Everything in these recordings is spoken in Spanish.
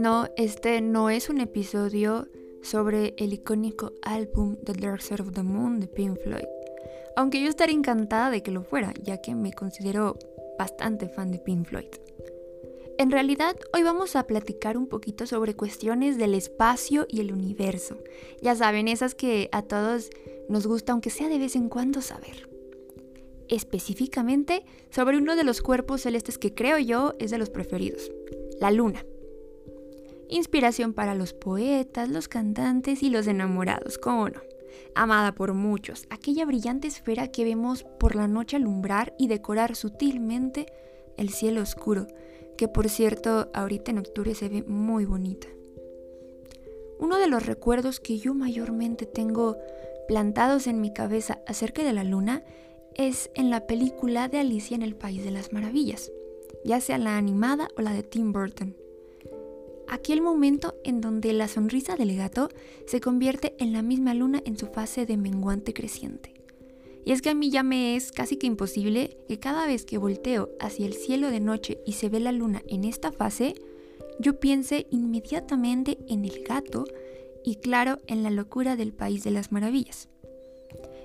No, este no es un episodio sobre el icónico álbum The Dark Side of the Moon de Pink Floyd. Aunque yo estaría encantada de que lo fuera, ya que me considero bastante fan de Pink Floyd. En realidad, hoy vamos a platicar un poquito sobre cuestiones del espacio y el universo. Ya saben, esas que a todos nos gusta, aunque sea de vez en cuando, saber. Específicamente sobre uno de los cuerpos celestes que creo yo es de los preferidos, la luna. Inspiración para los poetas, los cantantes y los enamorados, cómo no. Amada por muchos, aquella brillante esfera que vemos por la noche alumbrar y decorar sutilmente el cielo oscuro que por cierto ahorita en octubre se ve muy bonita. Uno de los recuerdos que yo mayormente tengo plantados en mi cabeza acerca de la luna es en la película de Alicia en el País de las Maravillas, ya sea la animada o la de Tim Burton. Aquel momento en donde la sonrisa del gato se convierte en la misma luna en su fase de menguante creciente. Y es que a mí ya me es casi que imposible que cada vez que volteo hacia el cielo de noche y se ve la luna en esta fase, yo piense inmediatamente en el gato y claro, en la locura del país de las maravillas.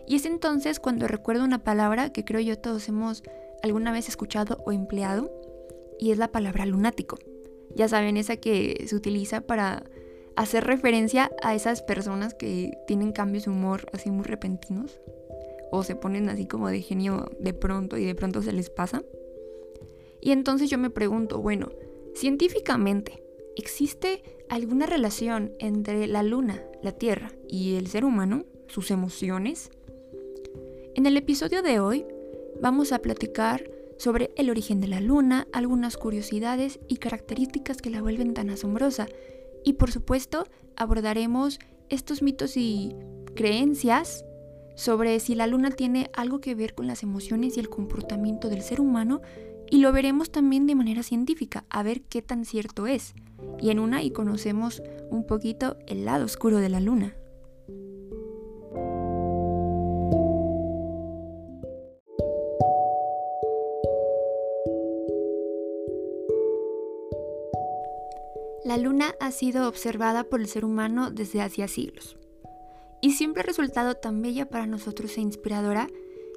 Y es entonces cuando recuerdo una palabra que creo yo todos hemos alguna vez escuchado o empleado, y es la palabra lunático. Ya saben, esa que se utiliza para hacer referencia a esas personas que tienen cambios de humor así muy repentinos, o se ponen así como de genio de pronto y de pronto se les pasa. Y entonces yo me pregunto, bueno, científicamente, ¿existe alguna relación entre la luna, la Tierra y el ser humano, sus emociones? En el episodio de hoy vamos a platicar sobre el origen de la luna, algunas curiosidades y características que la vuelven tan asombrosa. Y por supuesto abordaremos estos mitos y creencias sobre si la luna tiene algo que ver con las emociones y el comportamiento del ser humano y lo veremos también de manera científica, a ver qué tan cierto es. Y en una y conocemos un poquito el lado oscuro de la luna. La luna ha sido observada por el ser humano desde hacía siglos y siempre ha resultado tan bella para nosotros e inspiradora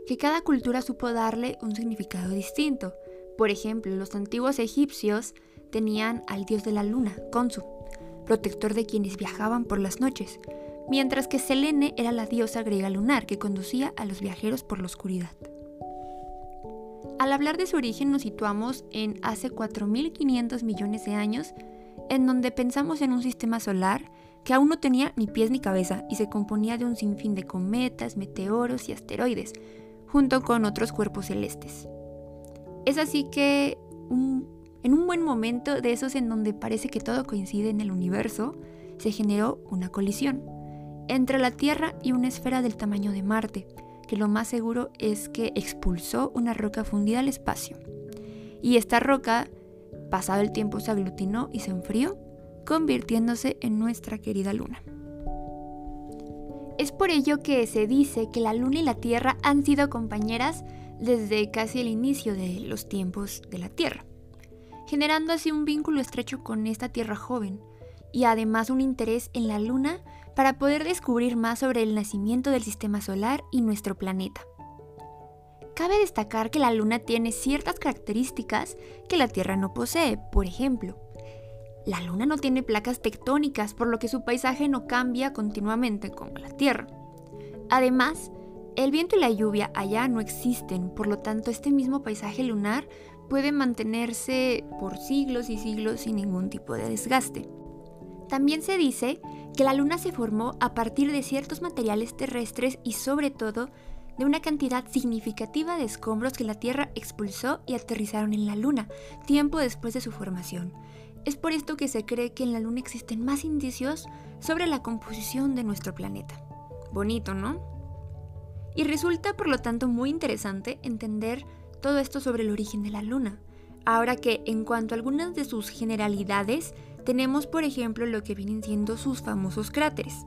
que cada cultura supo darle un significado distinto. Por ejemplo, los antiguos egipcios tenían al dios de la luna, Khonsu, protector de quienes viajaban por las noches, mientras que Selene era la diosa griega lunar que conducía a los viajeros por la oscuridad. Al hablar de su origen nos situamos en hace 4.500 millones de años, en donde pensamos en un sistema solar que aún no tenía ni pies ni cabeza y se componía de un sinfín de cometas, meteoros y asteroides, junto con otros cuerpos celestes. Es así que en un buen momento de esos en donde parece que todo coincide en el universo, se generó una colisión entre la Tierra y una esfera del tamaño de Marte, que lo más seguro es que expulsó una roca fundida al espacio. Y esta roca, pasado el tiempo, se aglutinó y se enfrió convirtiéndose en nuestra querida luna. Es por ello que se dice que la luna y la Tierra han sido compañeras desde casi el inicio de los tiempos de la Tierra, generando así un vínculo estrecho con esta Tierra joven y además un interés en la luna para poder descubrir más sobre el nacimiento del sistema solar y nuestro planeta. Cabe destacar que la luna tiene ciertas características que la Tierra no posee, por ejemplo, la Luna no tiene placas tectónicas, por lo que su paisaje no cambia continuamente como la Tierra. Además, el viento y la lluvia allá no existen, por lo tanto este mismo paisaje lunar puede mantenerse por siglos y siglos sin ningún tipo de desgaste. También se dice que la Luna se formó a partir de ciertos materiales terrestres y sobre todo de una cantidad significativa de escombros que la Tierra expulsó y aterrizaron en la Luna, tiempo después de su formación. Es por esto que se cree que en la Luna existen más indicios sobre la composición de nuestro planeta. Bonito, ¿no? Y resulta por lo tanto muy interesante entender todo esto sobre el origen de la Luna. Ahora que en cuanto a algunas de sus generalidades, tenemos por ejemplo lo que vienen siendo sus famosos cráteres.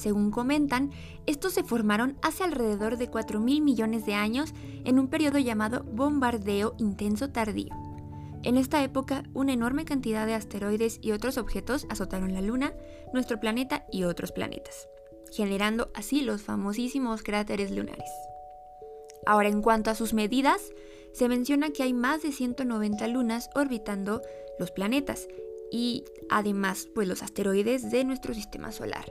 Según comentan, estos se formaron hace alrededor de 4.000 millones de años en un periodo llamado bombardeo intenso tardío En esta época, una enorme cantidad de asteroides y otros objetos azotaron la Luna, nuestro planeta y otros planetas, generando así los famosísimos cráteres lunares. Ahora, en cuanto a sus medidas, se menciona que hay más de 190 lunas orbitando los planetas y además pues los asteroides de nuestro sistema solar.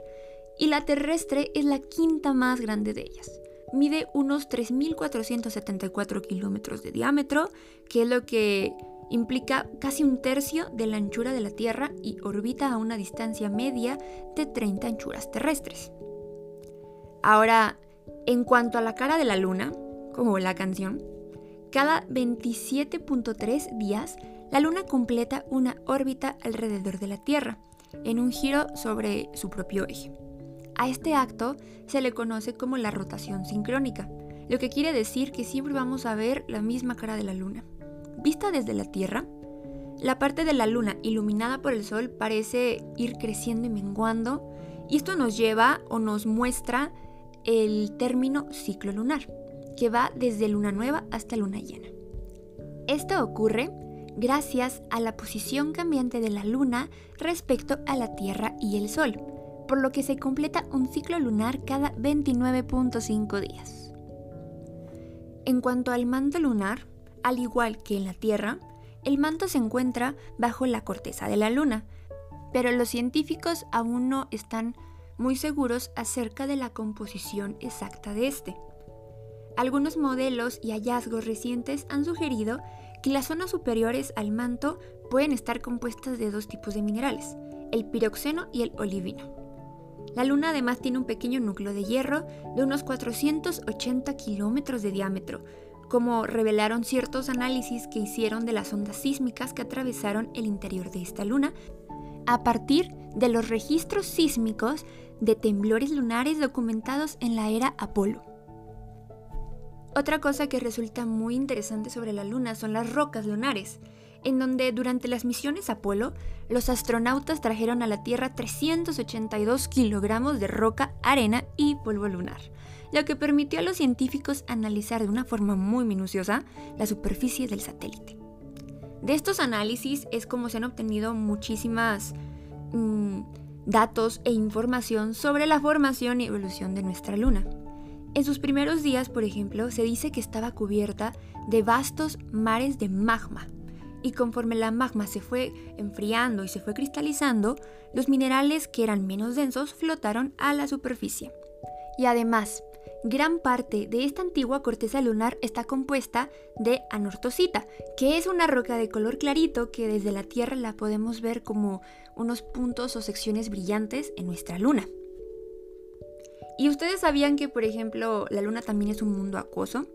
Y la terrestre es la quinta más grande de ellas. Mide unos 3.474 kilómetros de diámetro, que es lo que implica casi un tercio de la anchura de la Tierra y orbita a una distancia media de 30 anchuras terrestres. Ahora, en cuanto a la cara de la Luna, como la canción, cada 27.3 días la Luna completa una órbita alrededor de la Tierra, en un giro sobre su propio eje. A este acto se le conoce como la rotación sincrónica, lo que quiere decir que siempre vamos a ver la misma cara de la Luna. Vista desde la Tierra, la parte de la Luna iluminada por el Sol parece ir creciendo y menguando, y esto nos lleva o nos muestra el término ciclo lunar que va desde luna nueva hasta luna llena. Esto ocurre gracias a la posición cambiante de la luna respecto a la Tierra y el Sol, por lo que se completa un ciclo lunar cada 29.5 días. En cuanto al manto lunar, al igual que en la Tierra, el manto se encuentra bajo la corteza de la Luna, pero los científicos aún no están muy seguros acerca de la composición exacta de este. Algunos modelos y hallazgos recientes han sugerido que las zonas superiores al manto pueden estar compuestas de dos tipos de minerales, el piroxeno y el olivino. La Luna además tiene un pequeño núcleo de hierro de unos 480 kilómetros de diámetro, como revelaron ciertos análisis que hicieron de las ondas sísmicas que atravesaron el interior de esta luna, a partir de los registros sísmicos de temblores lunares documentados en la era Apolo. Otra cosa que resulta muy interesante sobre la Luna son las rocas lunares, en donde durante las misiones Apolo, los astronautas trajeron a la Tierra 382 kilogramos de roca, arena y polvo lunar, lo que permitió a los científicos analizar de una forma muy minuciosa la superficie del satélite. De estos análisis es como se han obtenido muchísimas mm, datos e información sobre la formación y evolución de nuestra Luna. En sus primeros días, por ejemplo, se dice que estaba cubierta de vastos mares de magma, y conforme la magma se fue enfriando y se fue cristalizando, los minerales que eran menos densos flotaron a la superficie. Y además, gran parte de esta antigua corteza lunar está compuesta de anortosita, que es una roca de color clarito que desde la Tierra la podemos ver como unos puntos o secciones brillantes en nuestra luna. ¿Y ustedes sabían que, por ejemplo, la Luna también es un mundo acuoso?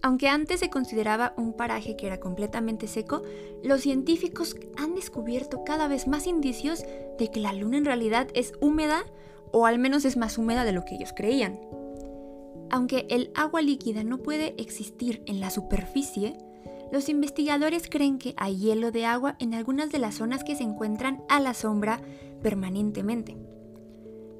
Aunque antes se consideraba un paraje que era completamente seco, los científicos han descubierto cada vez más indicios de que la Luna en realidad es húmeda o al menos es más húmeda de lo que ellos creían. Aunque el agua líquida no puede existir en la superficie, los investigadores creen que hay hielo de agua en algunas de las zonas que se encuentran a la sombra permanentemente.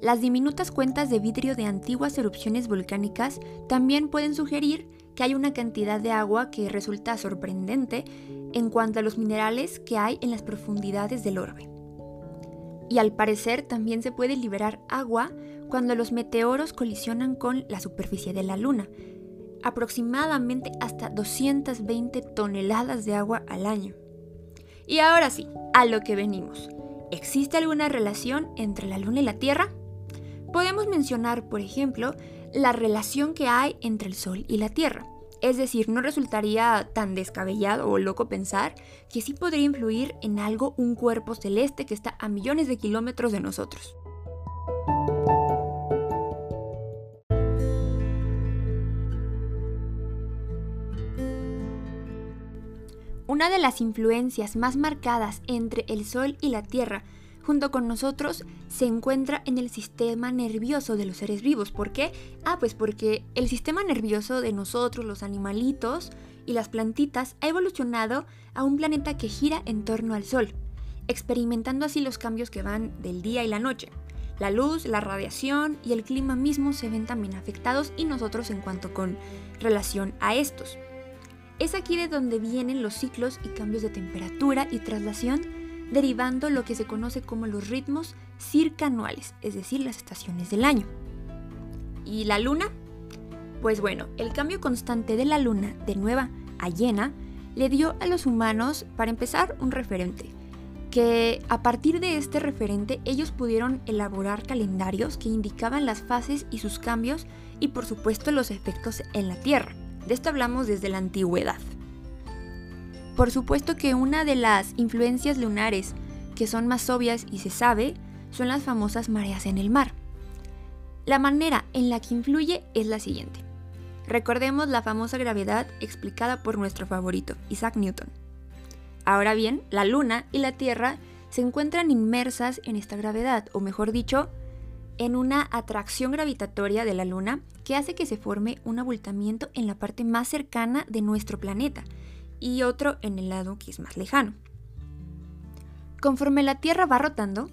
Las diminutas cuentas de vidrio de antiguas erupciones volcánicas también pueden sugerir que hay una cantidad de agua que resulta sorprendente en cuanto a los minerales que hay en las profundidades del orbe. Y al parecer también se puede liberar agua cuando los meteoros colisionan con la superficie de la Luna, aproximadamente hasta 220 toneladas de agua al año. Y ahora sí, a lo que venimos. ¿Existe alguna relación entre la Luna y la Tierra? Podemos mencionar, por ejemplo, la relación que hay entre el Sol y la Tierra. Es decir, no resultaría tan descabellado o loco pensar que sí podría influir en algo un cuerpo celeste que está a millones de kilómetros de nosotros. Una de las influencias más marcadas entre el Sol y la Tierra junto con nosotros se encuentra en el sistema nervioso de los seres vivos. ¿Por qué? Ah, pues porque el sistema nervioso de nosotros, los animalitos y las plantitas, ha evolucionado a un planeta que gira en torno al Sol, experimentando así los cambios que van del día y la noche. La luz, la radiación y el clima mismo se ven también afectados y nosotros en cuanto con relación a estos. Es aquí de donde vienen los ciclos y cambios de temperatura y traslación, derivando lo que se conoce como los ritmos circanuales, es decir, las estaciones del año. ¿Y la luna? Pues bueno, el cambio constante de la luna de nueva a llena le dio a los humanos, para empezar, un referente, que a partir de este referente ellos pudieron elaborar calendarios que indicaban las fases y sus cambios y por supuesto los efectos en la Tierra. De esto hablamos desde la antigüedad. Por supuesto que una de las influencias lunares que son más obvias y se sabe son las famosas mareas en el mar. La manera en la que influye es la siguiente. Recordemos la famosa gravedad explicada por nuestro favorito, Isaac Newton. Ahora bien, la Luna y la Tierra se encuentran inmersas en esta gravedad, o mejor dicho, en una atracción gravitatoria de la Luna que hace que se forme un abultamiento en la parte más cercana de nuestro planeta y otro en el lado que es más lejano. Conforme la Tierra va rotando,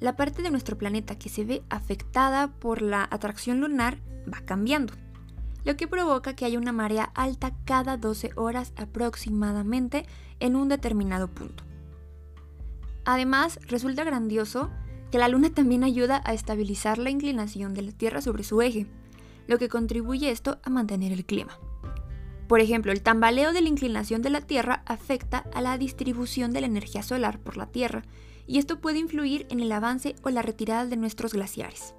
la parte de nuestro planeta que se ve afectada por la atracción lunar va cambiando, lo que provoca que haya una marea alta cada 12 horas aproximadamente en un determinado punto. Además, resulta grandioso que la Luna también ayuda a estabilizar la inclinación de la Tierra sobre su eje, lo que contribuye esto a mantener el clima. Por ejemplo, el tambaleo de la inclinación de la Tierra afecta a la distribución de la energía solar por la Tierra, y esto puede influir en el avance o la retirada de nuestros glaciares.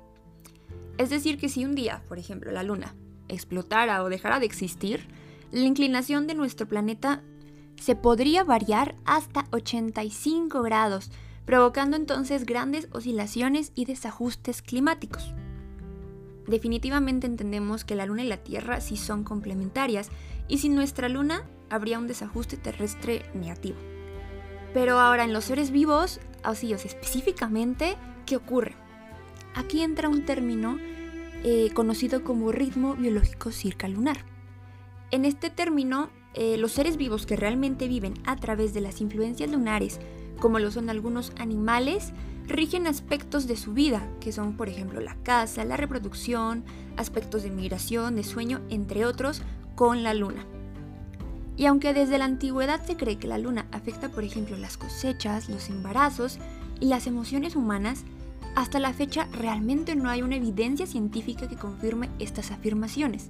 Es decir, que si un día, por ejemplo, la Luna explotara o dejara de existir, la inclinación de nuestro planeta se podría variar hasta 85 grados, provocando entonces grandes oscilaciones y desajustes climáticos. Definitivamente entendemos que la Luna y la Tierra sí son complementarias y sin nuestra Luna habría un desajuste terrestre negativo. Pero ahora en los seres vivos, así específicamente, ¿qué ocurre? Aquí entra un término eh, conocido como ritmo biológico circalunar. En este término, eh, los seres vivos que realmente viven a través de las influencias lunares como lo son algunos animales, rigen aspectos de su vida, que son por ejemplo la caza, la reproducción, aspectos de migración, de sueño, entre otros, con la luna. Y aunque desde la antigüedad se cree que la luna afecta por ejemplo las cosechas, los embarazos y las emociones humanas, hasta la fecha realmente no hay una evidencia científica que confirme estas afirmaciones.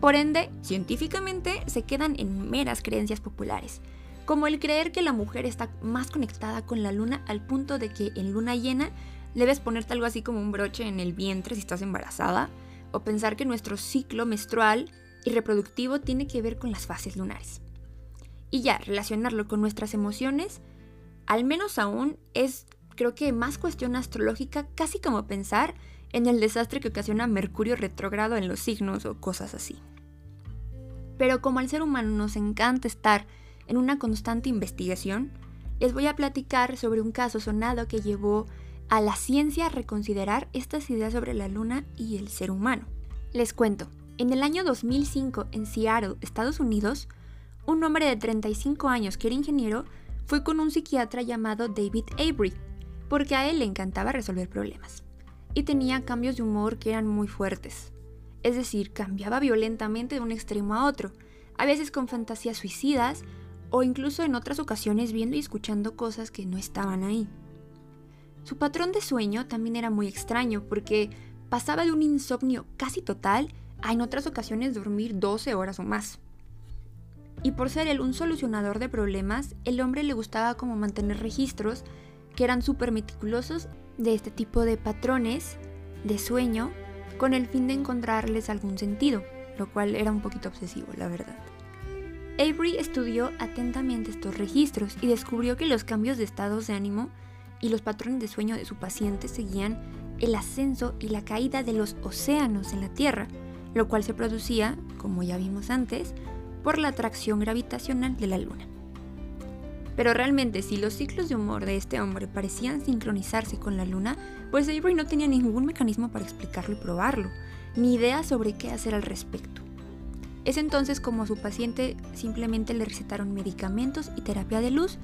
Por ende, científicamente se quedan en meras creencias populares, como el creer que la mujer está más conectada con la luna al punto de que en luna llena debes ponerte algo así como un broche en el vientre si estás embarazada, o pensar que nuestro ciclo menstrual y reproductivo tiene que ver con las fases lunares. Y ya, relacionarlo con nuestras emociones, al menos aún es creo que más cuestión astrológica, casi como pensar en el desastre que ocasiona Mercurio retrógrado en los signos o cosas así. Pero como al ser humano nos encanta estar en una constante investigación, les voy a platicar sobre un caso sonado que llevó a la ciencia a reconsiderar estas ideas sobre la luna y el ser humano. Les cuento, en el año 2005 en Seattle, Estados Unidos, un hombre de 35 años que era ingeniero fue con un psiquiatra llamado David Avery, porque a él le encantaba resolver problemas. Y tenía cambios de humor que eran muy fuertes. Es decir, cambiaba violentamente de un extremo a otro, a veces con fantasías suicidas o incluso en otras ocasiones viendo y escuchando cosas que no estaban ahí. Su patrón de sueño también era muy extraño porque pasaba de un insomnio casi total a en otras ocasiones dormir 12 horas o más. Y por ser él un solucionador de problemas, el hombre le gustaba como mantener registros que eran súper meticulosos de este tipo de patrones de sueño con el fin de encontrarles algún sentido, lo cual era un poquito obsesivo, la verdad. Avery estudió atentamente estos registros y descubrió que los cambios de estados de ánimo y los patrones de sueño de su paciente seguían el ascenso y la caída de los océanos en la Tierra, lo cual se producía, como ya vimos antes, por la atracción gravitacional de la Luna. Pero realmente si los ciclos de humor de este hombre parecían sincronizarse con la Luna, pues Avery no tenía ningún mecanismo para explicarlo y probarlo, ni idea sobre qué hacer al respecto. Es entonces como a su paciente simplemente le recetaron medicamentos y terapia de luz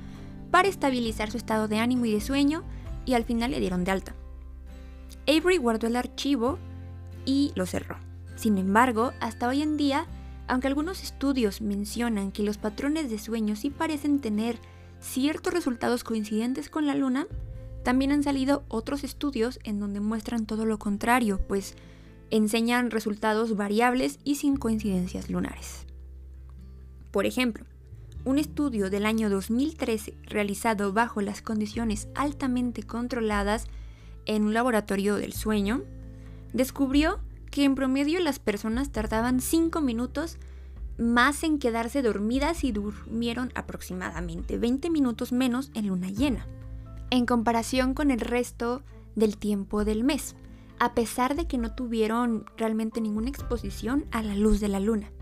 para estabilizar su estado de ánimo y de sueño y al final le dieron de alta. Avery guardó el archivo y lo cerró. Sin embargo, hasta hoy en día Aunque algunos estudios mencionan que los patrones de sueño sí parecen tener ciertos resultados coincidentes con la luna, también han salido otros estudios en donde muestran todo lo contrario, pues enseñan resultados variables y sin coincidencias lunares. Por ejemplo, un estudio del año 2013 realizado bajo las condiciones altamente controladas en un laboratorio del sueño, descubrió que en promedio las personas tardaban 5 minutos más en quedarse dormidas y durmieron aproximadamente 20 minutos menos en luna llena, en comparación con el resto del tiempo del mes, a pesar de que no tuvieron realmente ninguna exposición a la luz de la luna.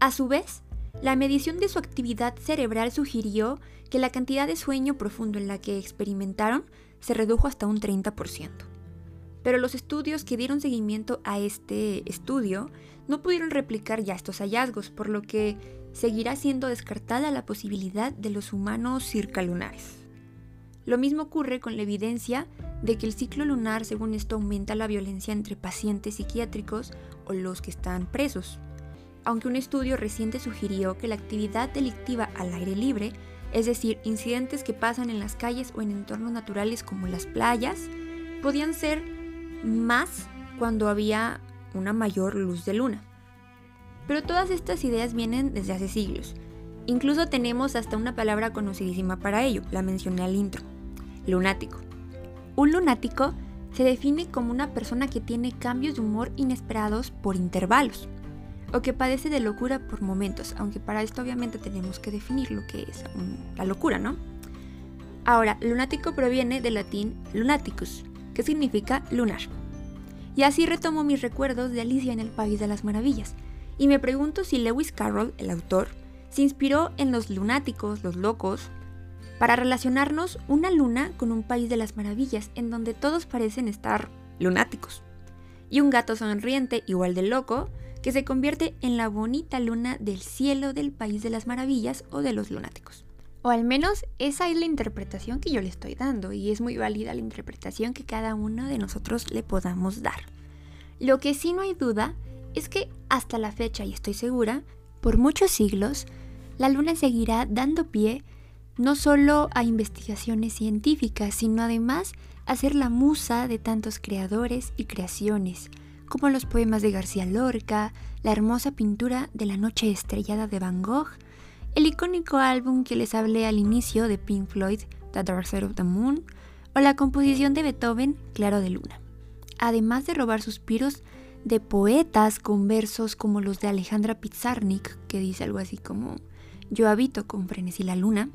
A su vez, la medición de su actividad cerebral sugirió que la cantidad de sueño profundo en la que experimentaron se redujo hasta un 30%. Pero los estudios que dieron seguimiento a este estudio no pudieron replicar ya estos hallazgos, por lo que seguirá siendo descartada la posibilidad de los humanos circalunares. Lo mismo ocurre con la evidencia de que el ciclo lunar, según esto, aumenta la violencia entre pacientes psiquiátricos o los que están presos. Aunque un estudio reciente sugirió que la actividad delictiva al aire libre, es decir, incidentes que pasan en las calles o en entornos naturales como las playas, podían ser más cuando había una mayor luz de luna. Pero todas estas ideas vienen desde hace siglos. Incluso tenemos hasta una palabra conocidísima para ello, la mencioné al intro, lunático. Un lunático se define como una persona que tiene cambios de humor inesperados por intervalos o que padece de locura por momentos, aunque para esto obviamente tenemos que definir lo que es la locura, ¿no? Ahora, lunático proviene del latín lunaticus, que significa lunar. Y así retomo mis recuerdos de Alicia en el País de las Maravillas, y me pregunto si Lewis Carroll, el autor, se inspiró en los lunáticos, los locos, para relacionarnos una luna con un país de las maravillas en donde todos parecen estar lunáticos. Y un gato sonriente, igual de loco, que se convierte en la bonita luna del cielo del país de las maravillas o de los lunáticos. O al menos esa es la interpretación que yo le estoy dando y es muy válida la interpretación que cada uno de nosotros le podamos dar. Lo que sí no hay duda es que hasta la fecha, y estoy segura, por muchos siglos, la luna seguirá dando pie no solo a investigaciones científicas, sino además a ser la musa de tantos creadores y creaciones, como los poemas de García Lorca, la hermosa pintura de la noche estrellada de Van Gogh, el icónico álbum que les hablé al inicio de Pink Floyd, The Dark Side of the Moon, o la composición de Beethoven, Claro de Luna. Además de robar suspiros de poetas con versos como los de Alejandra Pizarnik, que dice algo así como Yo habito con frenesí la luna,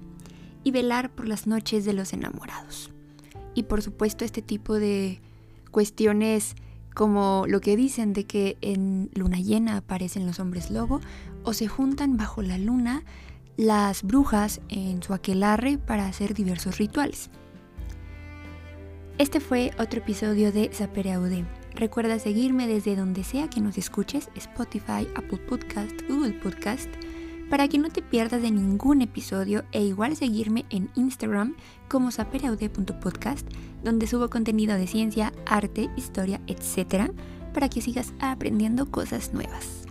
y velar por las noches de los enamorados. Y por supuesto este tipo de cuestiones como lo que dicen de que en luna llena aparecen los hombres lobo o se juntan bajo la luna las brujas en su aquelarre para hacer diversos rituales. Este fue otro episodio de Sapere Aude. Recuerda seguirme desde donde sea que nos escuches, Spotify, Apple Podcast, Google Podcast, para que no te pierdas de ningún episodio e igual seguirme en Instagram como sapereaude.podcast, donde subo contenido de ciencia, arte, historia, etc., para que sigas aprendiendo cosas nuevas.